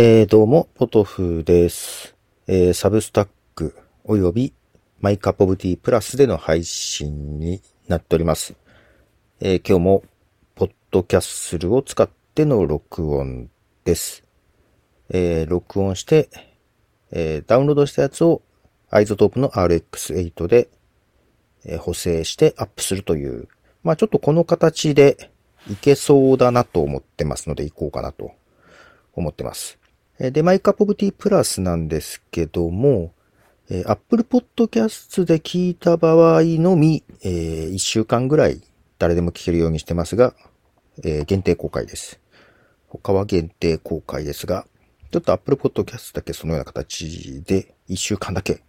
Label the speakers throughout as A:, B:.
A: えー、どうも、ポトフです。えー、 Substack 及び My Cup of Tea Plus での配信になっております。えー、今日も、 Podcastle を使っての録音です。えー、録音して、えー、ダウンロードしたやつを iZotope の RX8 で、えー、補正してアップするという、まあちょっとこの形でいけそうだなと思ってますので、いこうかなと思ってます。で、マイカップオブティープラスなんですけども、えー、Apple Podcast で聞いた場合のみ、えー、1週間ぐらい誰でも聞けるようにしてますが、えー、限定公開です。他は限定公開ですが、ちょっと Apple Podcast だけそのような形で1週間だけ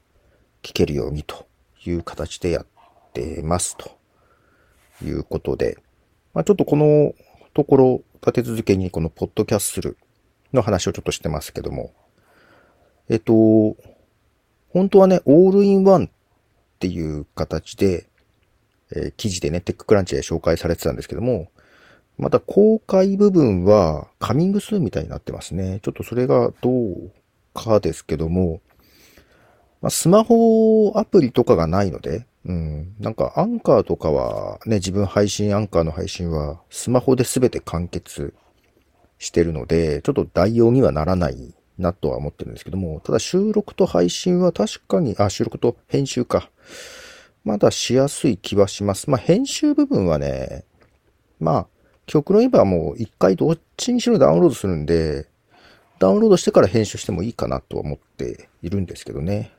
A: 聞けるようにという形でやってますということで、まあ、ちょっとこのところ立て続けにこのポッドキャッスルの話をちょっとしてますけども、えっと、本当はね、オールインワンっていう形で、えー、記事でね、テッククランチで紹介されてたんですけども、また公開部分はカミングスーみたいになってますね。ちょっとそれがどうかですけども、まあ、スマホアプリとかがないので、うん、なんかアンカーとかはね、自分配信、アンカーの配信はスマホで全て完結してるので、ちょっと代用にはならないなとは思ってるんですけども、ただ収録と配信は確かに、あ、収録と編集か。まだしやすい気はします。まあ、編集部分はね、まあ、極論言えばもう一回どっちにしろダウンロードするんで、ダウンロードしてから編集してもいいかなとは思っているんですけどね。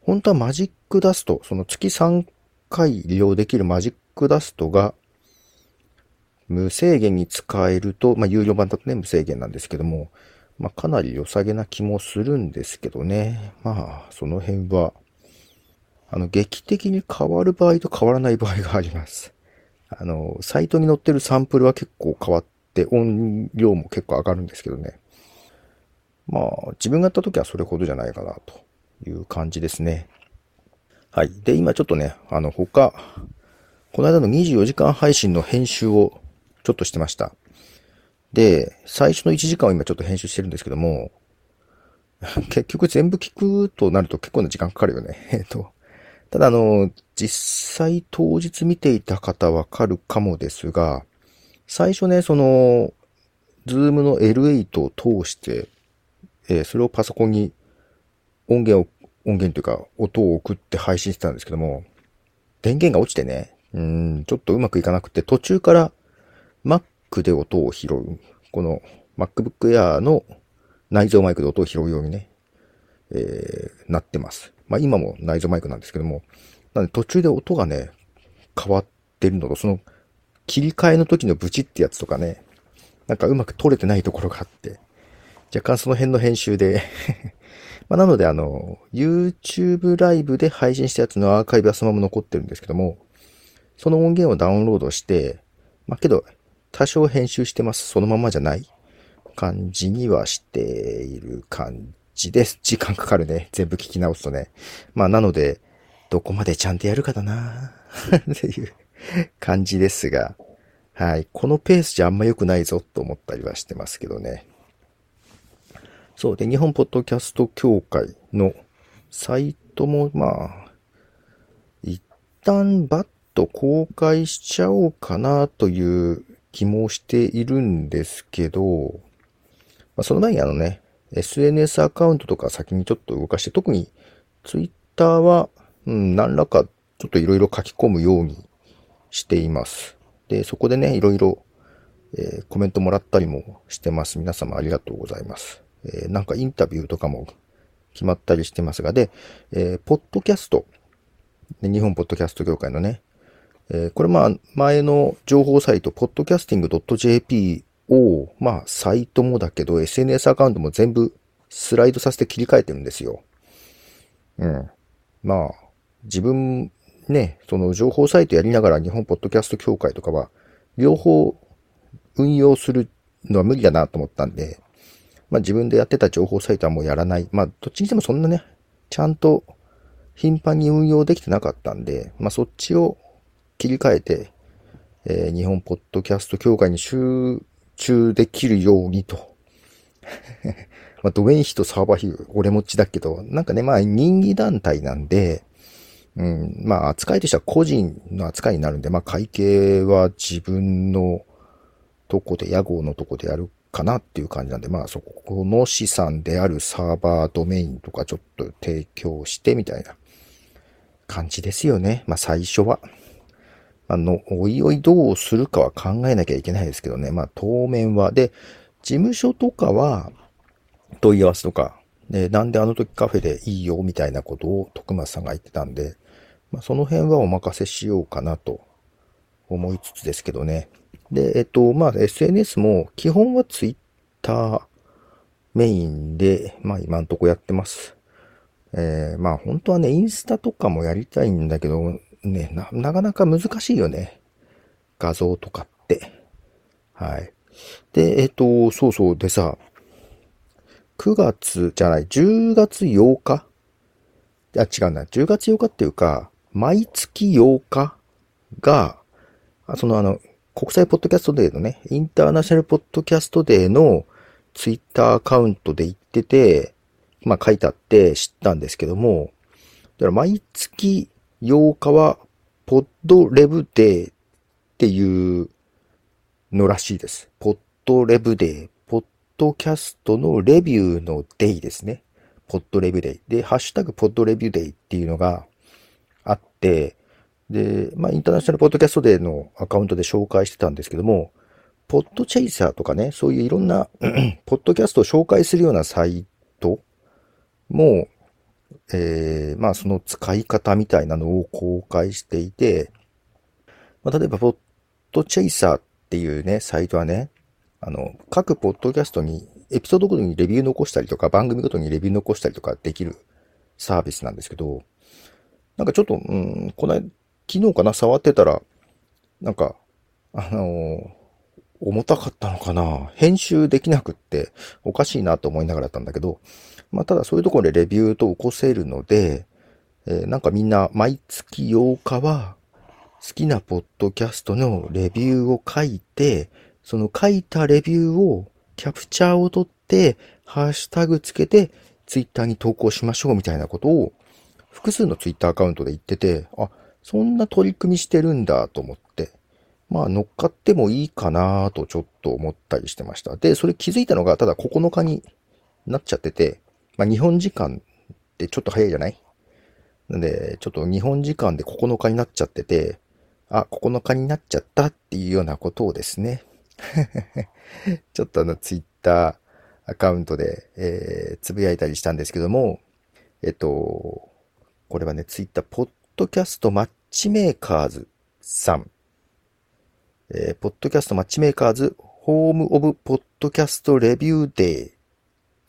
A: 本当はマジックダスト、その月3回利用できるマジックダストが無制限に使えると、まあ、有料版だとね、無制限なんですけども、まあ、かなり良さげな気もするんですけどね。まあ、その辺は、あの、劇的に変わる場合と変わらない場合があります。あの、サイトに載ってるサンプルは結構変わって、音量も結構上がるんですけどね。まあ、自分がやった時はそれほどじゃないかな、という感じですね。はい。で、今ちょっとね、あの、他、この間の24時間配信の編集をちょっとしてました。で、最初の1時間を今ちょっと編集してるんですけども、結局全部聞くとなると結構な時間かかるよね。えっと、ただあの、実際当日見ていた方わかるかもですが、最初ね、その、ズームの L8 を通して、えー、それをパソコンに音源を、音源というか音を送って配信してたんですけども、電源が落ちてね、うん、ちょっとうまくいかなくて途中から Mac で音を拾う。この MacBook Air の内蔵マイクで音を拾うようにね、えー、なってます。まあ今も内蔵マイクなんですけども、なんで途中で音がね、変わってるのと、その切り替えの時のブチってやつとかね、なんかうまく撮れてないところがあって、若干その辺の編集で まあなのであの、YouTube ライブで配信したやつのアーカイブはそのまま残ってるんですけども、その音源をダウンロードして、まあけど、多少編集してます。そのままじゃない感じにはしている感じです。時間かかるね。全部聞き直すとね。まあなので、どこまでちゃんとやるかだなっていう感じですが、はい。このペースじゃあんま良くないぞと思ったりはしてますけどね。そうで、日本ポッドキャスト協会のサイトも、まあ、一旦バッと公開しちゃおうかなという気もしているんですけど、まあ、その前にあのね、SNS アカウントとか先にちょっと動かして、特に Twitter は、うん、何らかちょっといろいろ書き込むようにしています。で、そこでね、いろいろ、え、コメントもらったりもしてます。皆様ありがとうございます。えー、なんかインタビューとかも決まったりしてますが、で、えー、ポッドキャスト、日本ポッドキャスト協会のね、え、これまあ、前の情報サイト、podcasting.jp を、まあ、サイトもだけど、SNS アカウントも全部スライドさせて切り替えてるんですよ。うん。まあ、自分、ね、その情報サイトやりながら日本ポッドキャスト協会とかは、両方運用するのは無理だなと思ったんで、まあ自分でやってた情報サイトはもうやらない。まあどっちにしてもそんなね、ちゃんと頻繁に運用できてなかったんで、まあそっちを切り替えて、えー、日本ポッドキャスト協会に集中できるようにと まあ、ドメイン費とサーバー費、俺持ちだけど、なんかね、まあ、任意団体なんで、うん、まあ、扱いとしては個人の扱いになるんで、まあ、会計は自分のとこで、屋号のとこでやるかなっていう感じなんで、まあ、そこの資産であるサーバードメインとかちょっと提供してみたいな感じですよね。まあ、最初は。あの、おいおいどうするかは考えなきゃいけないですけどね。まあ、当面は。で、事務所とかは、問い合わせとか、で、なんであの時カフェでいいよみたいなことを徳松さんが言ってたんで、まあ、その辺はお任せしようかなと思いつつですけどね。で、えっと、まあ、SNS も基本は Twitter メインで、まあ今んとこやってます。えー、まあ本当はね、インスタとかもやりたいんだけど、ね、な、なかなか難しいよね。画像とかって。はい。で、えっと、そうそう。でさ、9月じゃない、10月8日？あ、違うな。10月8日っていうか、毎月8日が、そのあの、国際ポッドキャストデーのね、インターナショナルポッドキャストデーのツイッターアカウントで言ってて、まあ書いてあって知ったんですけども、だから毎月8日は、ポッドレブデーっていうのらしいです。ポッドレブデー。ポッドキャストのレビューのデイですね。ポッドレビューデイ。で、ハッシュタグポッドレビューデイっていうのがあって、で、まあ、インターナショナルポッドキャストデーのアカウントで紹介してたんですけども、ポッドチェイサーとかね、そういういろんな ポッドキャストを紹介するようなサイトも、えー、まあその使い方みたいなのを公開していて、まあ、例えば、ポッドチェイサーっていうね、サイトはね、あの、各ポッドキャストに、エピソードごとにレビュー残したりとか、番組ごとにレビュー残したりとかできるサービスなんですけど、なんかちょっと、うん、この昨日かな、触ってたら、なんか、あのー、重たかったのかな編集できなくっておかしいなと思いながらだったんだけど、まあ、ただそういうところでレビューと起こせるので、えー、なんかみんな毎月8日は好きなポッドキャストのレビューを書いて、その書いたレビューをキャプチャーを取って、ハッシュタグつけて、ツイッターに投稿しましょうみたいなことを、複数のツイッターアカウントで言ってて、あ、そんな取り組みしてるんだと思って、まあ乗っかってもいいかなとちょっと思ったりしてました。で、それ気づいたのが、ただ9日になっちゃってて、まあ、日本時間ってちょっと早いじゃない？なんで、ちょっと日本時間で9日になっちゃってて、あ、9日になっちゃったっていうようなことをですね、ちょっとあの、ツイッターアカウントで、えー、つぶやいたりしたんですけども、えっと、これはね、ツイッター、ポッドキャストマッチメーカーズさん。えー、ポッドキャストマッチメーカーズ、ホームオブポッドキャストレビューデー。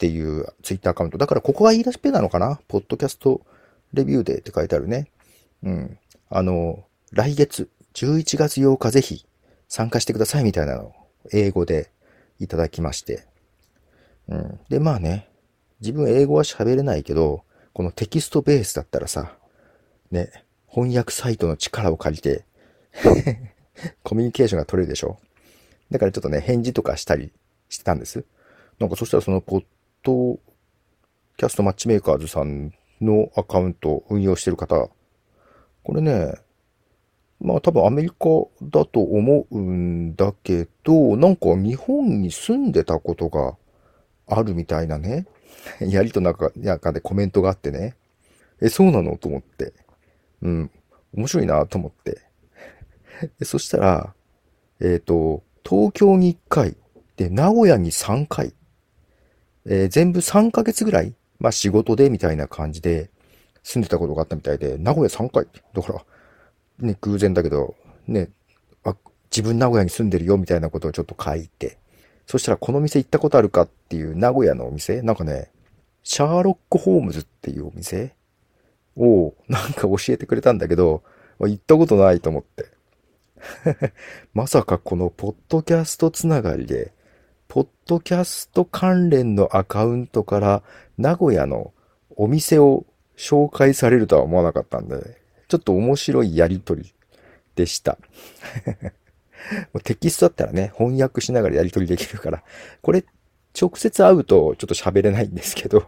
A: っていうツイッターアカウント。だからここが言い出しっぺなのかな？ポッドキャストレビューデーって書いてあるね。うん。あの、来月、11月8日ぜひ参加してくださいみたいなのを英語でいただきまして。うん。で、まあね、自分英語は喋れないけど、このテキストベースだったらさ、ね、翻訳サイトの力を借りて コミュニケーションが取れるでしょ？だからちょっとね、返事とかしたりしてたんです。なんかそしたらそのポッドキャストマッチメーカーズさんのアカウント運用してる方、これね、まあ多分アメリカだと思うんだけど、なんか日本に住んでたことがあるみたいなね、やりと中中でコメントがあってね、え、そうなの？と思って、うん、面白いなと思って。そしたら、えっ、ー、と、東京に1回、で、名古屋に3回、えー、全部3ヶ月ぐらい、まあ仕事でみたいな感じで住んでたことがあったみたいで、名古屋3回。だから、ね、偶然だけど、ね、あ、自分名古屋に住んでるよみたいなことをちょっと書いて、そしたらこの店行ったことあるかっていう名古屋のお店なんかね、シャーロック・ホームズっていうお店をなんか教えてくれたんだけど、行ったことないと思って。まさかこのポッドキャストつながりで、ポッドキャスト関連のアカウントから名古屋のお店を紹介されるとは思わなかったんで、ちょっと面白いやりとりでした。テキストだったらね、翻訳しながらやりとりできるから、これ直接会うとちょっと喋れないんですけど、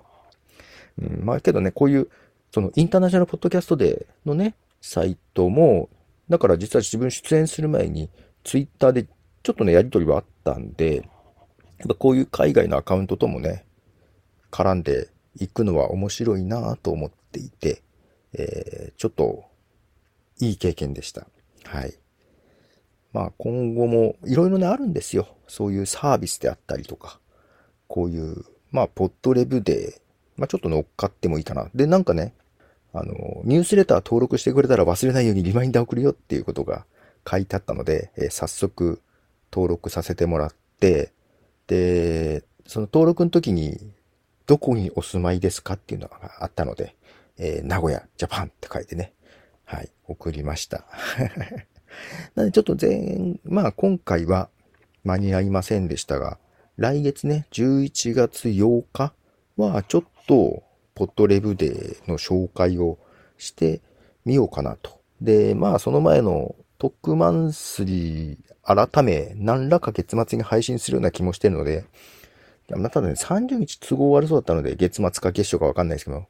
A: うん、まあけどね、こういう、そのインターナショナルポッドキャストデーのね、サイトも、だから実は自分出演する前に、ツイッターでちょっとね、やりとりはあったんで、やっぱこういう海外のアカウントともね、絡んでいくのは面白いなと思っていて、えー、ちょっといい経験でした。はい。まあ今後もいろいろねあるんですよ。そういうサービスであったりとか、こういう、まあポッドレブで、まあちょっと乗っかってもいいかな。で、なんかね、あの、ニュースレター登録してくれたら忘れないようにリマインダー送るよっていうことが書いてあったので、えー、早速登録させてもらって、で、その登録の時にどこにお住まいですかっていうのがあったので、えー、名古屋、ジャパンって書いてね、はい、送りました。なのでちょっと前、まあ今回は間に合いませんでしたが、来月ね、11月8日はちょっと、ポットレブデーの紹介をしてみようかなと。で、まあその前のトックマンスリー改め何らか月末に配信するような気もしてるので、まただね、30日都合悪そうだったので、月末か月初かわかんないですけど、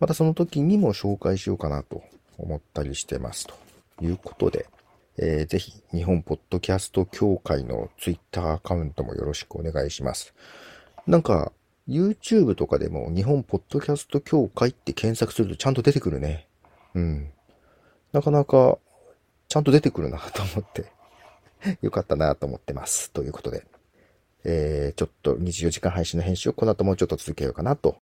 A: またその時にも紹介しようかなと思ったりしてます。ということで、えー、ぜひ、日本ポッドキャスト協会のツイッターアカウントもよろしくお願いします。なんか、YouTube とかでも日本ポッドキャスト協会って検索するとちゃんと出てくるね。うん。なかなか、ちゃんと出てくるなと思って よかったなと思ってます。ということで。えー、ちょっと24時間配信の編集をこの後もうちょっと続けようかなと